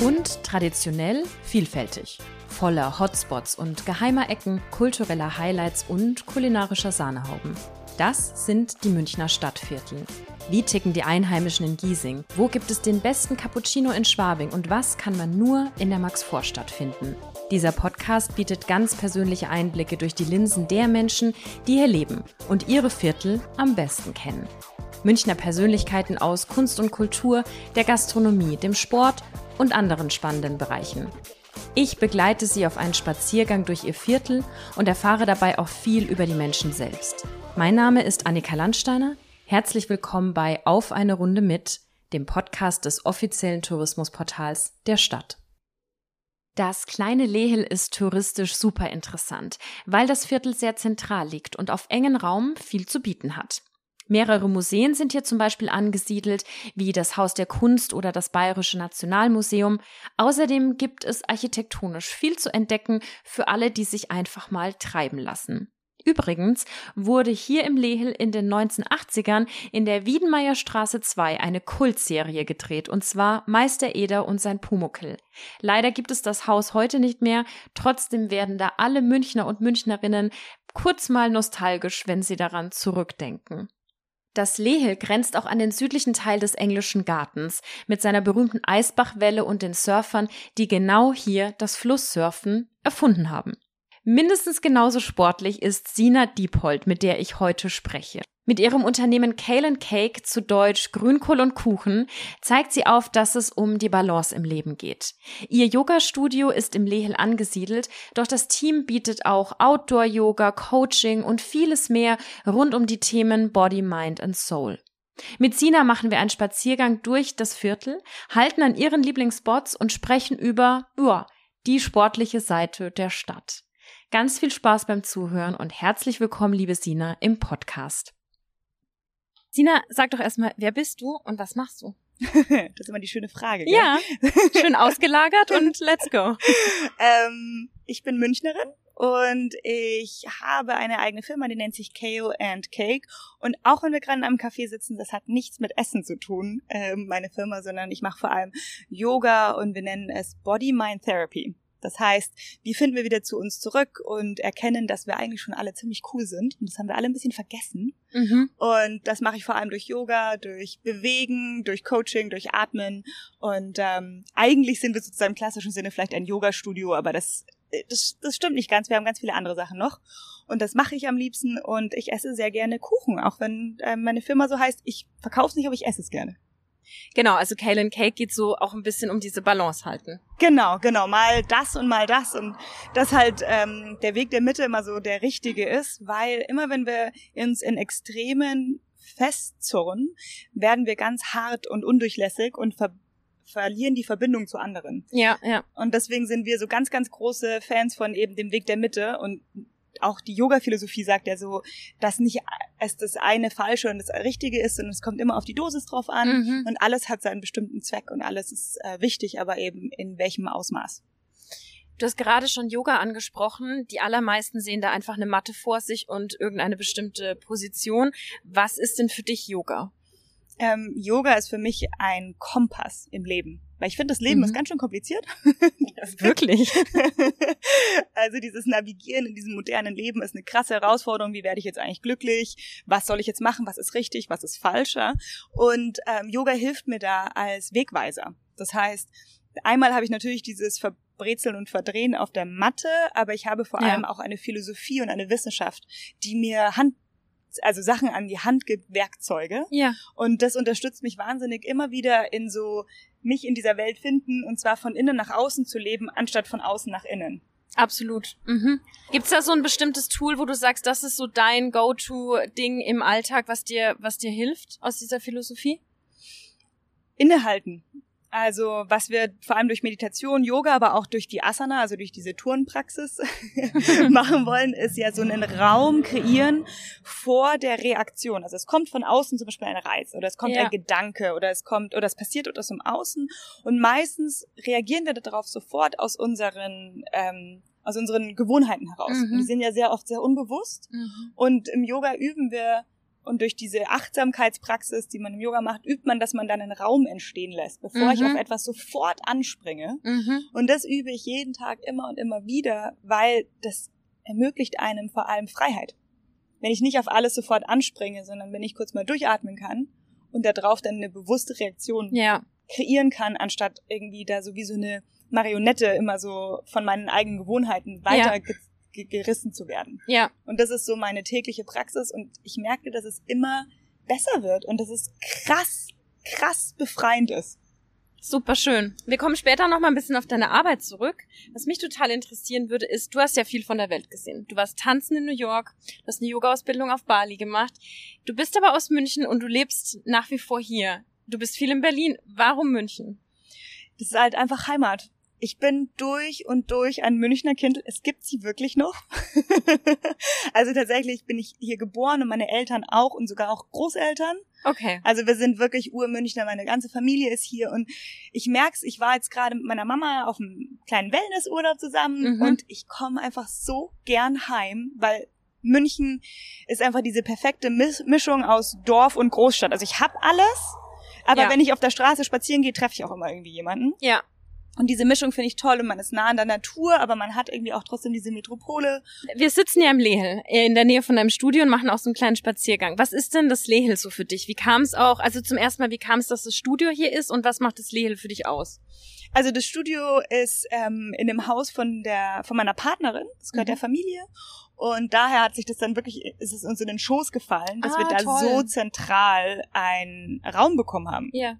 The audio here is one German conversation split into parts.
Und traditionell vielfältig. Voller Hotspots und geheimer Ecken, kultureller Highlights und kulinarischer Sahnehauben. Das sind die Münchner Stadtviertel. Wie ticken die Einheimischen in Giesing? Wo gibt es den besten Cappuccino in Schwabing? Und was kann man nur in der Maxvorstadt finden? Dieser Podcast bietet ganz persönliche Einblicke durch die Linsen der Menschen, die hier leben und ihre Viertel am besten kennen. Münchner Persönlichkeiten aus Kunst und Kultur, der Gastronomie, dem Sport und anderen spannenden Bereichen. Ich begleite Sie auf einen Spaziergang durch Ihr Viertel und erfahre dabei auch viel über die Menschen selbst. Mein Name ist Annika Landsteiner. Herzlich willkommen bei Auf eine Runde mit, dem Podcast des offiziellen Tourismusportals der Stadt. Das kleine Lehel ist touristisch super interessant, weil das Viertel sehr zentral liegt und auf engen Raum viel zu bieten hat. Mehrere Museen sind hier zum Beispiel angesiedelt, wie das Haus der Kunst oder das Bayerische Nationalmuseum. Außerdem gibt es architektonisch viel zu entdecken für alle, die sich einfach mal treiben lassen. Übrigens wurde hier im Lehel in den 1980ern in der Wiedenmeierstraße 2 eine Kultserie gedreht, und zwar Meister Eder und sein Pumuckel. Leider gibt es das Haus heute nicht mehr, trotzdem werden da alle Münchner und Münchnerinnen kurz mal nostalgisch, wenn sie daran zurückdenken. Das Lehel grenzt auch an den südlichen Teil des englischen Gartens mit seiner berühmten Eisbachwelle und den Surfern, die genau hier das Flusssurfen erfunden haben. Mindestens genauso sportlich ist Sina Diephold, mit der ich heute spreche. Mit ihrem Unternehmen Kale Cake, zu Deutsch Grünkohl und Kuchen, zeigt sie auf, dass es um die Balance im Leben geht. Ihr Yoga-Studio ist im Lehel angesiedelt, doch das Team bietet auch Outdoor-Yoga, Coaching und vieles mehr rund um die Themen Body, Mind and Soul. Mit Sina machen wir einen Spaziergang durch das Viertel, halten an ihren Lieblingsspots und sprechen über, ja, die sportliche Seite der Stadt. Ganz viel Spaß beim Zuhören und herzlich willkommen, liebe Sina, im Podcast. Sina, sag doch erstmal, wer bist du und was machst du? das ist immer die schöne Frage. Gell? Ja, schön ausgelagert und let's go. Ähm, ich bin Münchnerin und ich habe eine eigene Firma, die nennt sich KO and Cake. Und auch wenn wir gerade in einem Café sitzen, das hat nichts mit Essen zu tun, äh, meine Firma, sondern ich mache vor allem Yoga und wir nennen es Body Mind Therapy. Das heißt, wie finden wir wieder zu uns zurück und erkennen, dass wir eigentlich schon alle ziemlich cool sind. Und das haben wir alle ein bisschen vergessen. Mhm. Und das mache ich vor allem durch Yoga, durch Bewegen, durch Coaching, durch Atmen. Und ähm, eigentlich sind wir sozusagen im klassischen Sinne vielleicht ein Yoga-Studio, aber das, das, das stimmt nicht ganz. Wir haben ganz viele andere Sachen noch. Und das mache ich am liebsten. Und ich esse sehr gerne Kuchen, auch wenn äh, meine Firma so heißt. Ich verkaufe es nicht, aber ich esse es gerne. Genau, also Kale and Cake geht so auch ein bisschen um diese Balance halten. Genau, genau, mal das und mal das und dass halt ähm, der Weg der Mitte immer so der richtige ist, weil immer wenn wir uns in Extremen festzurren, werden wir ganz hart und undurchlässig und ver verlieren die Verbindung zu anderen. Ja, ja. Und deswegen sind wir so ganz, ganz große Fans von eben dem Weg der Mitte und auch die Yoga-Philosophie sagt ja so, dass nicht es das eine falsche und das richtige ist, sondern es kommt immer auf die Dosis drauf an mhm. und alles hat seinen bestimmten Zweck und alles ist äh, wichtig, aber eben in welchem Ausmaß. Du hast gerade schon Yoga angesprochen. Die allermeisten sehen da einfach eine Matte vor sich und irgendeine bestimmte Position. Was ist denn für dich Yoga? Ähm, Yoga ist für mich ein Kompass im Leben. Weil ich finde, das Leben mhm. ist ganz schön kompliziert. Wirklich. also dieses Navigieren in diesem modernen Leben ist eine krasse Herausforderung. Wie werde ich jetzt eigentlich glücklich? Was soll ich jetzt machen? Was ist richtig? Was ist falscher? Und ähm, Yoga hilft mir da als Wegweiser. Das heißt, einmal habe ich natürlich dieses Verbrezeln und Verdrehen auf der Matte, aber ich habe vor ja. allem auch eine Philosophie und eine Wissenschaft, die mir Hand also Sachen an die Hand gibt, Werkzeuge. Ja. Und das unterstützt mich wahnsinnig immer wieder in so mich in dieser Welt finden und zwar von innen nach außen zu leben, anstatt von außen nach innen. Absolut. Mhm. Gibt es da so ein bestimmtes Tool, wo du sagst, das ist so dein Go-to-Ding im Alltag, was dir, was dir hilft aus dieser Philosophie? Innehalten. Also was wir vor allem durch Meditation, Yoga, aber auch durch die Asana, also durch diese Turnpraxis machen wollen, ist ja so einen Raum kreieren vor der Reaktion. Also es kommt von außen zum Beispiel ein Reiz oder es kommt ja. ein Gedanke oder es kommt oder es passiert etwas im Außen und meistens reagieren wir darauf sofort aus unseren ähm, aus unseren Gewohnheiten heraus. Mhm. Und die sind ja sehr oft sehr unbewusst. Mhm. Und im Yoga üben wir und durch diese Achtsamkeitspraxis, die man im Yoga macht, übt man, dass man dann einen Raum entstehen lässt, bevor ich Mhm. auf etwas sofort anspringe. Mhm. Und das übe ich jeden Tag immer und immer wieder, weil das ermöglicht einem vor allem Freiheit. Wenn ich nicht auf alles sofort anspringe, sondern wenn ich kurz mal durchatmen kann und darauf dann eine bewusste Reaktion Ja. kreieren kann, anstatt irgendwie da so wie so eine Marionette immer so von meinen eigenen Gewohnheiten weiter ge gerissen zu werden. Ja. Und das ist so meine tägliche Praxis und ich merke, dass es immer besser wird und dass es krass, krass befreiend ist. Super schön. Wir kommen später noch mal ein bisschen auf deine Arbeit zurück. Was mich total interessieren würde, ist, du hast ja viel von der Welt gesehen. Du warst tanzen in New York, du hast eine Yoga-Ausbildung auf Bali gemacht. Du bist aber aus München und du lebst nach wie vor hier. Du bist viel in Berlin. Warum München? Das ist halt einfach Heimat. Ich bin durch und durch ein Münchner Kind. Es gibt sie wirklich noch. also tatsächlich bin ich hier geboren und meine Eltern auch und sogar auch Großeltern. Okay. Also wir sind wirklich Urmünchner, meine ganze Familie ist hier und ich merk's, ich war jetzt gerade mit meiner Mama auf einem kleinen Wellnessurlaub zusammen Mhm. und ich komme einfach so gern heim, weil München ist einfach diese perfekte Mis- Mischung aus Dorf und Großstadt. Also ich hab alles, aber Ja. wenn ich auf der Straße spazieren gehe, treffe ich auch immer irgendwie jemanden. Ja. Und diese Mischung finde ich toll und man ist nah an der Natur, aber man hat irgendwie auch trotzdem diese Metropole. Wir sitzen ja im Lehel, äh, in der Nähe von deinem Studio und machen auch so einen kleinen Spaziergang. Was ist denn das Lehel so für dich? Wie kam es auch, also zum ersten Mal, wie kam es, dass das Studio hier ist und was macht das Lehel für dich aus? Also das Studio ist ähm, in dem Haus von der von meiner Partnerin, das gehört Mhm. der Familie. Und daher hat sich das dann wirklich, ist es uns in den Schoß gefallen, dass Ah, wir da toll. so zentral einen Raum bekommen haben. Ja.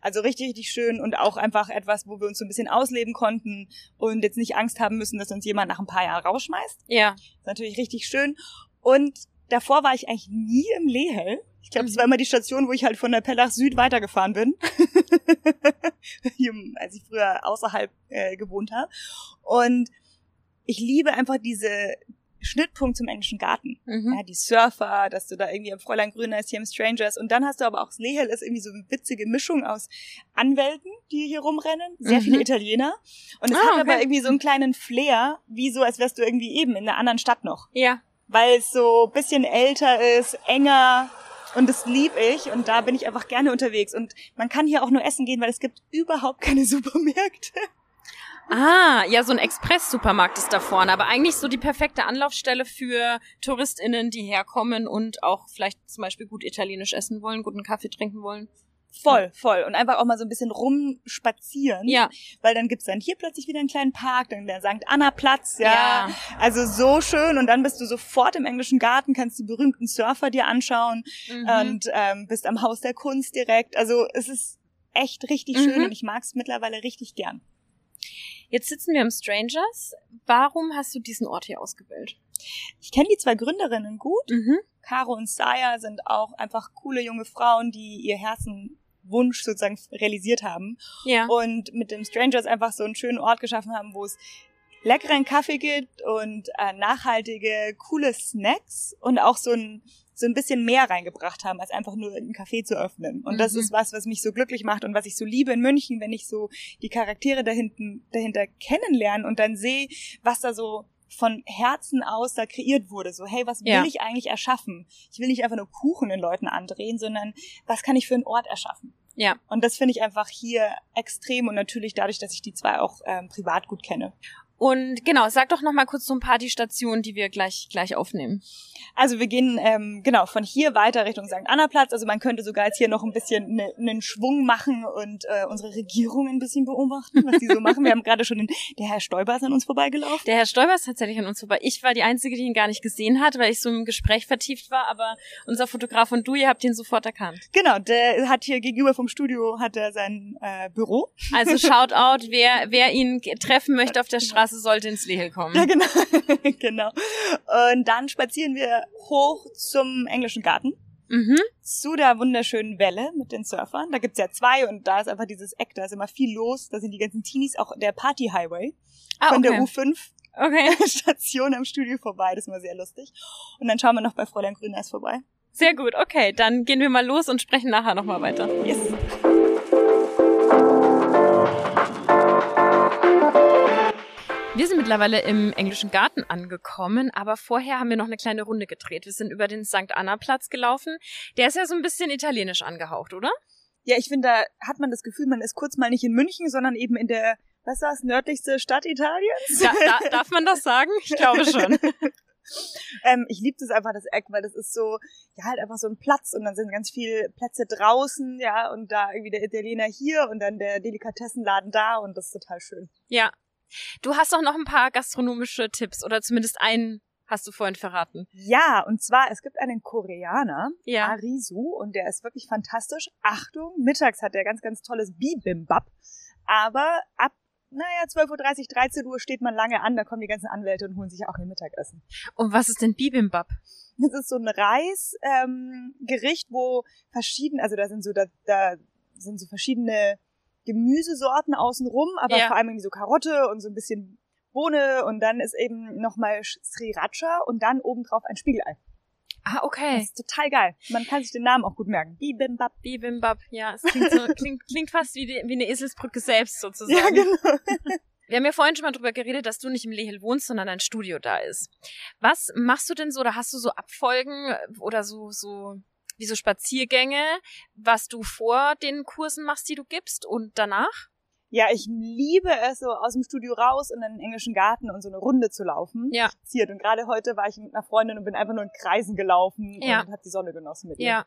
Also richtig, richtig schön und auch einfach etwas, wo wir uns so ein bisschen ausleben konnten und jetzt nicht Angst haben müssen, dass uns jemand nach ein paar Jahren rausschmeißt. Ja. Ist natürlich richtig schön. Und davor war ich eigentlich nie im Lehel. Ich glaube, das Mhm. war immer die Station, wo ich halt von der Pellach Süd weitergefahren bin. Als ich früher außerhalb äh, gewohnt habe. Und ich liebe einfach diese Schnittpunkt zum englischen Garten. Mhm. Ja, die Surfer, dass du da irgendwie im Fräulein Grüner ist, hier im Strangers. Und dann hast du aber auch das Lehel, ist irgendwie so eine witzige Mischung aus Anwälten, die hier rumrennen, sehr Mhm. viele Italiener. Und es Ah, hat okay. aber irgendwie so einen kleinen Flair, wie so, als wärst du irgendwie eben in einer anderen Stadt noch. Ja. Weil es so ein bisschen älter ist, enger. Und das lieb ich und da bin ich einfach gerne unterwegs. Und man kann hier auch nur essen gehen, weil es gibt überhaupt keine Supermärkte. Ah, ja, so ein Express-Supermarkt ist da vorne, aber eigentlich so die perfekte Anlaufstelle für TouristInnen, die herkommen und auch vielleicht zum Beispiel gut italienisch essen wollen, guten Kaffee trinken wollen. Voll, voll. Und einfach auch mal so ein bisschen rumspazieren. Ja, Weil dann gibt's dann hier plötzlich wieder einen kleinen Park, dann der St. Anna Platz, ja. Ja. Also so schön. Und dann bist du sofort im englischen Garten, kannst die berühmten Surfer dir anschauen Mhm. und ähm, bist am Haus der Kunst direkt. Also es ist echt richtig schön Mhm. und ich mag's mittlerweile richtig gern. Jetzt sitzen wir im Strangers. Warum hast du diesen Ort hier ausgewählt? Ich kenne die zwei Gründerinnen gut. Mhm. Caro und Saya sind auch einfach coole junge Frauen, die ihr Herzenwunsch sozusagen realisiert haben. Ja. und mit dem Strangers einfach so einen schönen Ort geschaffen haben, wo es leckeren Kaffee gibt und äh, nachhaltige, coole Snacks und auch so ein so ein bisschen mehr reingebracht haben, als einfach nur einen Café zu öffnen. Und das Mhm. ist was, was mich so glücklich macht und was ich so liebe in München, wenn ich so die Charaktere dahinten, dahinter kennenlerne und dann sehe, was da so von Herzen aus da kreiert wurde. So, hey, was will Ja. ich eigentlich erschaffen? Ich will nicht einfach nur Kuchen den Leuten andrehen, sondern was kann ich für einen Ort erschaffen? Ja. Und das finde ich einfach hier extrem und natürlich dadurch, dass ich die zwei auch ähm, privat gut kenne. Und genau, sag doch noch mal kurz so ein paar die Stationen, die wir gleich gleich aufnehmen. Also wir gehen ähm, genau von hier weiter Richtung St. Anna Platz. Also man könnte sogar jetzt hier noch ein bisschen ne, einen Schwung machen und äh, unsere Regierung ein bisschen beobachten, was die so machen. Wir haben gerade schon den, der Herr Stoiber ist an uns vorbeigelaufen. Der Herr Stoiber ist tatsächlich an uns vorbei. Ich war die Einzige, die ihn gar nicht gesehen hat, weil ich so im Gespräch vertieft war, aber unser Fotograf und du, ihr habt ihn sofort erkannt. Genau, der hat hier gegenüber vom Studio hat er sein äh, Büro. Also Shoutout, wer, wer ihn treffen möchte auf der Straße, sollte ins Lehel kommen. Ja, genau. genau. Und dann spazieren wir hoch zum englischen Garten. Mhm. zu der wunderschönen Welle mit den Surfern. Da gibt's ja zwei und da ist einfach dieses Eck, da ist immer viel los. Da sind die ganzen Teenies, auch der Party Highway Ah, von der okay. U5 Okay, Station am Studio vorbei. Das ist immer sehr lustig. Und dann schauen wir noch bei Fräulein Grüners vorbei. sehr gut. Okay, dann gehen wir mal los und sprechen nachher nochmal weiter. Yes. Wir sind mittlerweile im englischen Garten angekommen, aber vorher haben wir noch eine kleine Runde gedreht. Wir sind über den St. Anna-Platz gelaufen. Der ist ja so ein bisschen italienisch angehaucht, oder? Ja, ich finde, da hat man das Gefühl, man ist kurz mal nicht in München, sondern eben in der, was war das, nördlichste Stadt Italiens? Da, da, darf man das sagen? Ich glaube schon. ähm, ich liebe das einfach, das Eck, weil das ist so, ja, halt einfach so ein Platz und dann sind ganz viele Plätze draußen, ja, und da irgendwie der Italiener hier und dann der Delikatessenladen da und das ist total schön. Ja, Du hast auch noch ein paar gastronomische Tipps oder zumindest einen hast du vorhin verraten. Ja, und zwar, es gibt einen Koreaner, ja. Arisu, und der ist wirklich fantastisch. Achtung, mittags hat er ganz, ganz tolles Bibimbap. Aber ab, naja, 12.30 Uhr, 13 Uhr steht man lange an, da kommen die ganzen Anwälte und holen sich auch ihr Mittagessen. Und was ist denn Bibimbap? Das ist so ein Reisgericht, ähm, Gericht, wo verschiedene, also da sind so, da, da sind so verschiedene Gemüsesorten außenrum, aber ja. vor allem irgendwie so Karotte und so ein bisschen Bohne und dann ist eben nochmal Sriracha und dann obendrauf ein Spiegelei. Ah, okay. Das ist total geil. Man kann sich den Namen auch gut merken. Bibimbap. Bibimbap, ja. Es klingt, so, klingt, klingt fast wie, die, wie eine Eselsbrücke selbst sozusagen. Ja, genau. Wir haben ja vorhin schon mal drüber geredet, dass du nicht im Lehel wohnst, sondern ein Studio da ist. Was machst du denn so, oder hast du so Abfolgen oder so, so wie so Spaziergänge, was du vor den Kursen machst, die du gibst und danach? Ja, ich liebe es, so aus dem Studio raus in den englischen Garten und so eine Runde zu laufen. Ja. Und gerade heute war ich mit einer Freundin und bin einfach nur in Kreisen gelaufen ja. und habe die Sonne genossen mit ihr. Ja.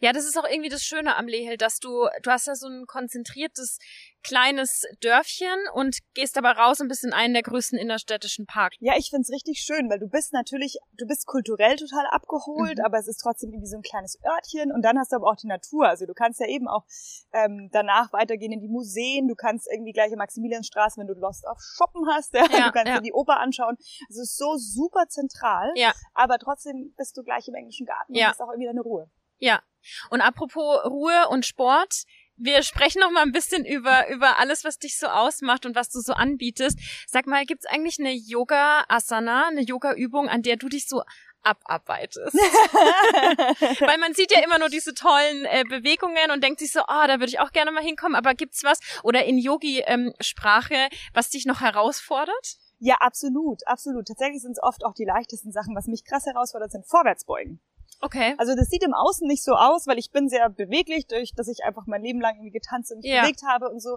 Ja, das ist auch irgendwie das Schöne am Lehel, dass du, du hast ja so ein konzentriertes kleines Dörfchen und gehst aber raus und bist in einen der größten innerstädtischen Parks. Ja, ich find's richtig schön, weil du bist natürlich, du bist kulturell total abgeholt, mhm. aber es ist trotzdem irgendwie so ein kleines Örtchen und dann hast du aber auch die Natur. Also du kannst ja eben auch ähm, danach weitergehen in die Museen, du kannst irgendwie gleich in Maximiliansstraße, wenn du Lust auf Shoppen hast, ja, ja du kannst ja. dir die Oper anschauen. Es ist so super zentral, ja. aber trotzdem bist du gleich im englischen Garten ja. und hast auch irgendwie deine Ruhe. Ja. Und apropos Ruhe und Sport, wir sprechen noch mal ein bisschen über über alles, was dich so ausmacht und was du so anbietest. Sag mal, gibt's eigentlich eine Yoga Asana, eine Yoga Übung, an der du dich so abarbeitest? Weil man sieht ja immer nur diese tollen äh, Bewegungen und denkt sich so, ah, oh, da würde ich auch gerne mal hinkommen, aber gibt's was oder in Yogi ähm, Sprache, was dich noch herausfordert? Ja, absolut, absolut. Tatsächlich sind es oft auch die leichtesten Sachen, was mich krass herausfordert, sind Vorwärtsbeugen. Okay. Also das sieht im Außen nicht so aus, weil ich bin sehr beweglich, durch dass ich einfach mein Leben lang irgendwie getanzt und ja. bewegt habe und so.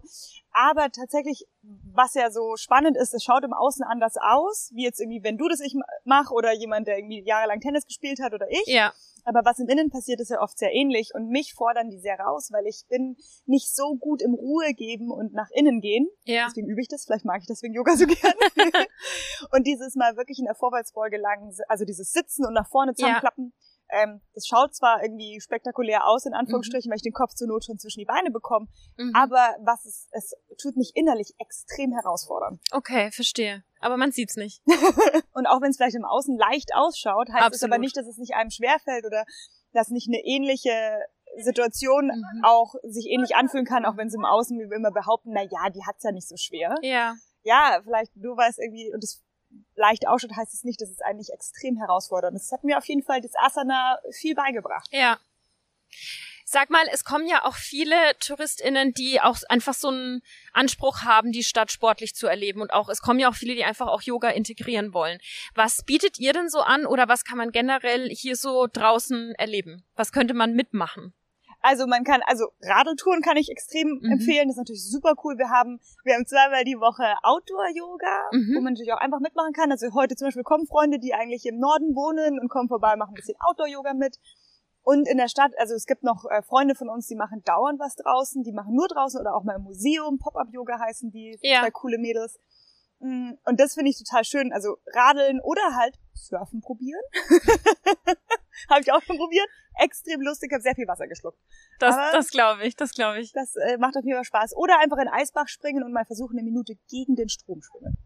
Aber tatsächlich, was ja so spannend ist, es schaut im Außen anders aus, wie jetzt irgendwie, wenn du das ich mach oder jemand, der irgendwie jahrelang Tennis gespielt hat oder ich. Ja. Aber was im Innen passiert, ist ja oft sehr ähnlich und mich fordern die sehr raus, weil ich bin nicht so gut im Ruhe geben und nach innen gehen. Ja. Deswegen übe ich das, vielleicht mag ich deswegen Yoga so gerne. und dieses Mal wirklich in der Vorwärtsbeuge lang, also dieses Sitzen und nach vorne zusammenklappen. Ja ähm, das schaut zwar irgendwie spektakulär aus, in Anführungsstrichen, mhm. weil ich den Kopf zur Not schon zwischen die Beine bekomme, mhm. aber was es, es tut mich innerlich extrem herausfordern. Okay, verstehe. Aber man sieht's nicht. und auch wenn es vielleicht im Außen leicht ausschaut, heißt es aber nicht, dass es nicht einem schwerfällt oder dass nicht eine ähnliche Situation mhm. auch sich ähnlich anfühlen kann, auch wenn sie im Außen wie wir immer behaupten, na ja, die hat's ja nicht so schwer. Ja. Ja, vielleicht du weißt irgendwie, und das leicht ausschaut, heißt es nicht, dass es eigentlich extrem herausfordernd ist. Das hat mir auf jeden Fall das Asana viel beigebracht. Ja. Sag mal, es kommen ja auch viele TouristInnen, die auch einfach so einen Anspruch haben, die Stadt sportlich zu erleben. Und auch, es kommen ja auch viele, die einfach auch Yoga integrieren wollen. Was bietet ihr denn so an oder was kann man generell hier so draußen erleben? Was könnte man mitmachen? Also man kann, also Radeltouren kann ich extrem mhm. empfehlen. Das ist natürlich super cool. Wir haben, wir haben zweimal die Woche Outdoor-Yoga, mhm. wo man natürlich auch einfach mitmachen kann. Also heute zum Beispiel kommen Freunde, die eigentlich im Norden wohnen und kommen vorbei, machen ein bisschen Outdoor-Yoga mit. Und in der Stadt, also es gibt noch äh, Freunde von uns, die machen dauernd was draußen, die machen nur draußen oder auch mal im Museum, Pop-Up-Yoga heißen die, ja. zwei coole Mädels. Mm, und das finde ich total schön. Also radeln oder halt surfen probieren. habe ich auch schon probiert. Extrem lustig, habe sehr viel Wasser geschluckt. Das, das glaube ich, das glaube ich. Das äh, macht auf jeden Fall Spaß. Oder einfach in Eisbach springen und mal versuchen, eine Minute gegen den Strom schwimmen.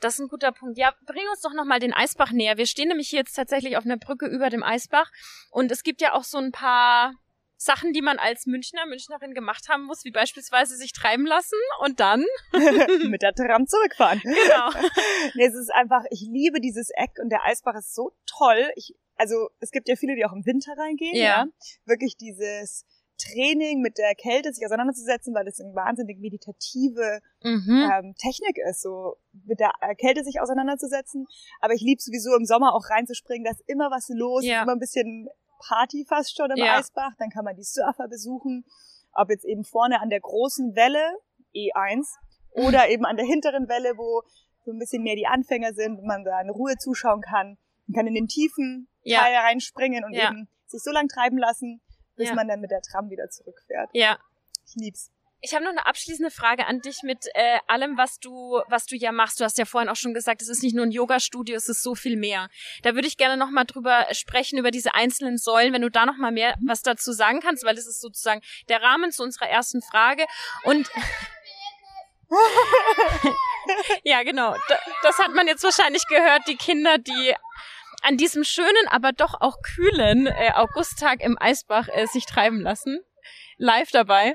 Das ist ein guter Punkt. Ja, bring uns doch nochmal den Eisbach näher. Wir stehen nämlich jetzt tatsächlich auf einer Brücke über dem Eisbach und es gibt ja auch so ein paar Sachen, die man als Münchner, Münchnerin gemacht haben muss, wie beispielsweise sich treiben lassen und dann mit der Tram zurückfahren. Genau. nee, es ist einfach, ich liebe dieses Eck und der Eisbach ist so toll. Ich, also es gibt ja viele, die auch im Winter reingehen, ja. ja. Wirklich dieses Training mit der Kälte sich auseinanderzusetzen, weil das eine wahnsinnig meditative Mhm. ähm, Technik ist, so mit der äh, Kälte sich auseinanderzusetzen. Aber ich liebe sowieso im Sommer auch reinzuspringen, da ist immer was los, Ja. immer ein bisschen Party fast schon im Ja. Eisbach. Dann kann man die Surfer besuchen, ob jetzt eben vorne an der großen Welle, E1, oder eben an der hinteren Welle, wo so ein bisschen mehr die Anfänger sind, wo man da in Ruhe zuschauen kann. Man kann in den tiefen Ja. Teil reinspringen und Ja. eben sich so lang treiben lassen, bis man dann mit der Tram wieder zurückfährt. Ja. Ich lieb's. Ich habe noch eine abschließende Frage an dich mit äh, allem, was du, was du ja machst. Du hast ja vorhin auch schon gesagt, es ist nicht nur ein Yoga-Studio, es ist so viel mehr. Da würde ich gerne noch mal drüber sprechen über diese einzelnen Säulen, wenn du da noch mal mehr was dazu sagen kannst, weil das ist sozusagen der Rahmen zu unserer ersten Frage. Und ja, genau. Da, das hat man jetzt wahrscheinlich gehört, die Kinder, die an diesem schönen, aber doch auch kühlen äh, Augusttag im Eisbach äh, sich treiben lassen. Live dabei.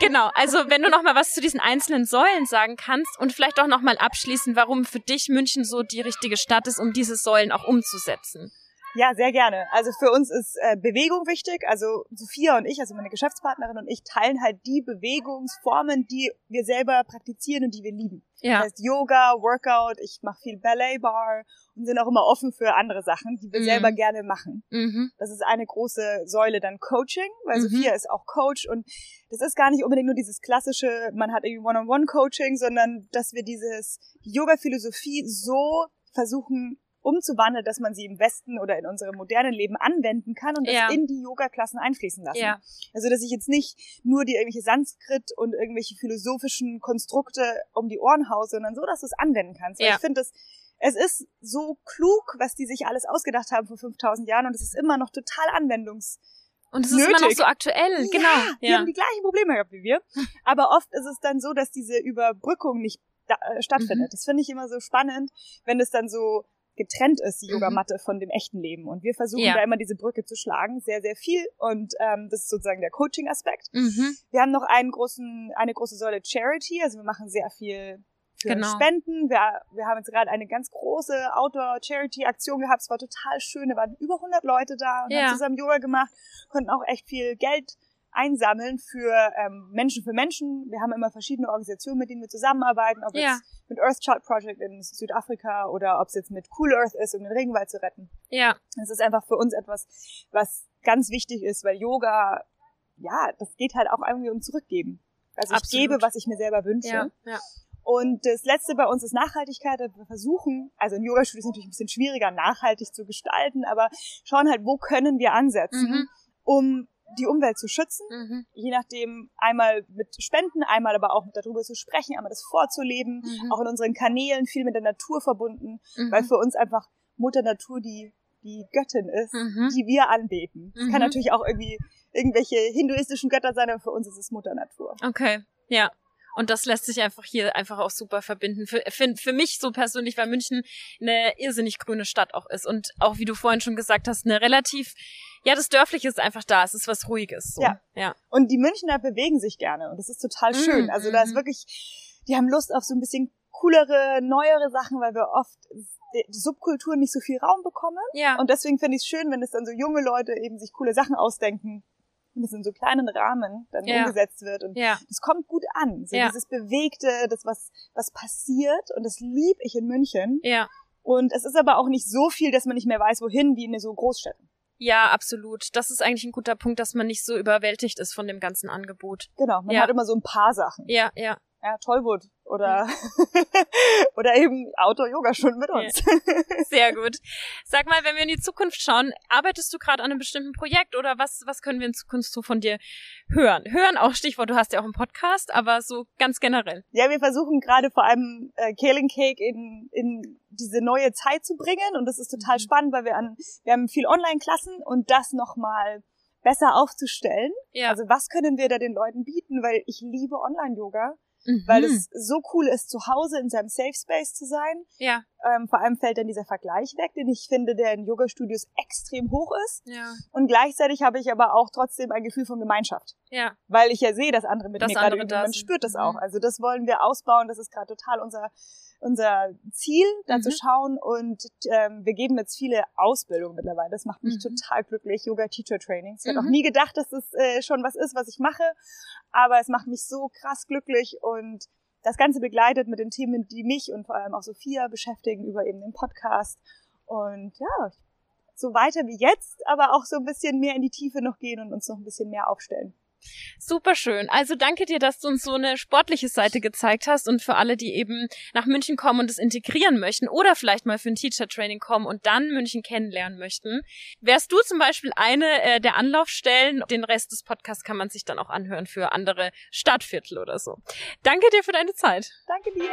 Genau, also wenn du noch mal was zu diesen einzelnen Säulen sagen kannst und vielleicht auch noch mal abschließen, warum für dich München so die richtige Stadt ist, um diese Säulen auch umzusetzen. Ja, sehr gerne. Also für uns ist äh, Bewegung wichtig. Also Sophia und ich, also meine Geschäftspartnerin und ich, teilen halt die Bewegungsformen, die wir selber praktizieren und die wir lieben. Ja. Das heißt Yoga, Workout, ich mache viel Ballet Bar und sind auch immer offen für andere Sachen, die wir Mhm. selber gerne machen. Mhm. Das ist eine große Säule dann Coaching, weil Mhm. Sophia ist auch Coach und das ist gar nicht unbedingt nur dieses klassische, man hat irgendwie One-on-One-Coaching, sondern dass wir dieses die Yoga-Philosophie so versuchen umzuwandeln, dass man sie im Westen oder in unserem modernen Leben anwenden kann und das Ja. in die Yoga-Klassen einfließen lassen. Ja. Also dass ich jetzt nicht nur dir irgendwelche Sanskrit und irgendwelche philosophischen Konstrukte um die Ohren haue, sondern so, dass du es anwenden kannst. Weil Ja. ich finde, es es ist so klug, was die sich alles ausgedacht haben vor 5000 Jahren und es ist immer noch total anwendungs Und es ist immer noch so aktuell. Genau. ja, die Ja. haben die gleichen Probleme gehabt wie wir. Aber oft ist es dann so, dass diese Überbrückung nicht da, äh, stattfindet. Mhm. Das finde ich immer so spannend, wenn es dann so getrennt ist, die Mhm. Yogamatte von dem echten Leben. Und wir versuchen Ja. da immer diese Brücke zu schlagen, sehr, sehr viel. Und ähm, das ist sozusagen der Coaching-Aspekt. Mhm. Wir haben noch einen großen, eine große Säule Charity, also wir machen sehr viel für Genau. Spenden. Wir, wir haben jetzt gerade eine ganz große Outdoor-Charity-Aktion gehabt. Es war total schön. Da waren über 100 Leute da und Ja. haben zusammen Yoga gemacht, konnten auch echt viel Geld einsammeln für ähm, Menschen für Menschen. Wir haben immer verschiedene Organisationen, mit denen wir zusammenarbeiten, ob Ja. jetzt mit Earth Child Project in Südafrika oder ob es jetzt mit Cool Earth ist, um den Regenwald zu retten. Ja. Das ist einfach für uns etwas, was ganz wichtig ist, weil Yoga, ja, das geht halt auch irgendwie um Zurückgeben. Also ich Absolut. gebe, was ich mir selber wünsche. Ja. Ja. Und das letzte bei uns ist Nachhaltigkeit. Wir versuchen, also ein Yoga-Studio ist natürlich ein bisschen schwieriger, nachhaltig zu gestalten, aber schauen halt, wo können wir ansetzen, Mhm. um die Umwelt zu schützen. Mhm. Je nachdem, einmal mit Spenden, einmal aber auch darüber zu sprechen, einmal das vorzuleben, Mhm. auch in unseren Kanälen viel mit der Natur verbunden, Mhm. weil für uns einfach Mutter Natur die, die Göttin ist, Mhm. die wir anbeten. Es Mhm. kann natürlich auch irgendwie irgendwelche hinduistischen Götter sein, aber für uns ist es Mutter Natur. Okay, ja. Und das lässt sich einfach hier einfach auch super verbinden. Für, für, für mich so persönlich, weil München eine irrsinnig grüne Stadt auch ist. Und auch, wie du vorhin schon gesagt hast, eine relativ, ja, das Dörfliche ist einfach da. Es ist was Ruhiges. So. Ja. ja. Und die Münchner bewegen sich gerne und das ist total schön. Mhm, Also da ist mhm. wirklich, die haben Lust auf so ein bisschen coolere, neuere Sachen, weil wir oft Subkulturen nicht so viel Raum bekommen. Ja. Und deswegen finde ich es schön, wenn es dann so junge Leute eben sich coole Sachen ausdenken und es in so kleinen Rahmen dann Ja. umgesetzt wird. Und ja. das kommt gut an. So Ja. dieses Bewegte, das was, was passiert und das lieb ich in München. Ja. Und es ist aber auch nicht so viel, dass man nicht mehr weiß, wohin, wie in so Großstädten. Ja, absolut. Das ist eigentlich ein guter Punkt, dass man nicht so überwältigt ist von dem ganzen Angebot. Genau, man Ja. hat immer so ein paar Sachen. Ja, ja. Ja, Tollwood oder oder eben Outdoor-Yoga-Stunden mit uns. Sehr gut. Sag mal, wenn wir in die Zukunft schauen, arbeitest du gerade an einem bestimmten Projekt oder was, was können wir in Zukunft so von dir hören? Hören auch Stichwort, du hast ja auch einen Podcast, aber so ganz generell. Ja, wir versuchen gerade vor allem äh, Kaling Cake in, in diese neue Zeit zu bringen und das ist total Mhm. spannend, weil wir an wir haben viel Online-Klassen und das nochmal besser aufzustellen. Ja. Also was können wir da den Leuten bieten, weil ich liebe Online-Yoga, Mhm. weil es so cool ist, zu Hause in seinem Safe Space zu sein ja. Ähm, vor allem fällt dann dieser Vergleich weg, den ich finde, der in Yoga-Studios extrem hoch ist. Ja. Und gleichzeitig habe ich aber auch trotzdem ein Gefühl von Gemeinschaft. Ja. Weil ich ja sehe, dass andere mit Dass mir gerade üben. Man spürt das Mhm. auch. Also das wollen wir ausbauen. Das ist gerade total unser unser Ziel, da zu Mhm. schauen. Und ähm, wir geben jetzt viele Ausbildungen mittlerweile. Das macht mich Mhm. total glücklich. Yoga Teacher Trainings. Ich hätte auch Mhm. nie gedacht, dass das äh, schon was ist, was ich mache. Aber es macht mich so krass glücklich und das Ganze begleitet mit den Themen, die mich und vor allem auch Sophia beschäftigen über eben den Podcast. Und ja, so weiter wie jetzt, aber auch so ein bisschen mehr in die Tiefe noch gehen und uns noch ein bisschen mehr aufstellen. Super schön. Also danke dir, dass du uns so eine sportliche Seite gezeigt hast und für alle, die eben nach München kommen und es integrieren möchten oder vielleicht mal für ein Teacher Training kommen und dann München kennenlernen möchten, wärst du zum Beispiel eine äh, der Anlaufstellen. Den Rest des Podcasts kann man sich dann auch anhören für andere Stadtviertel oder so. Danke dir für deine Zeit. Danke dir.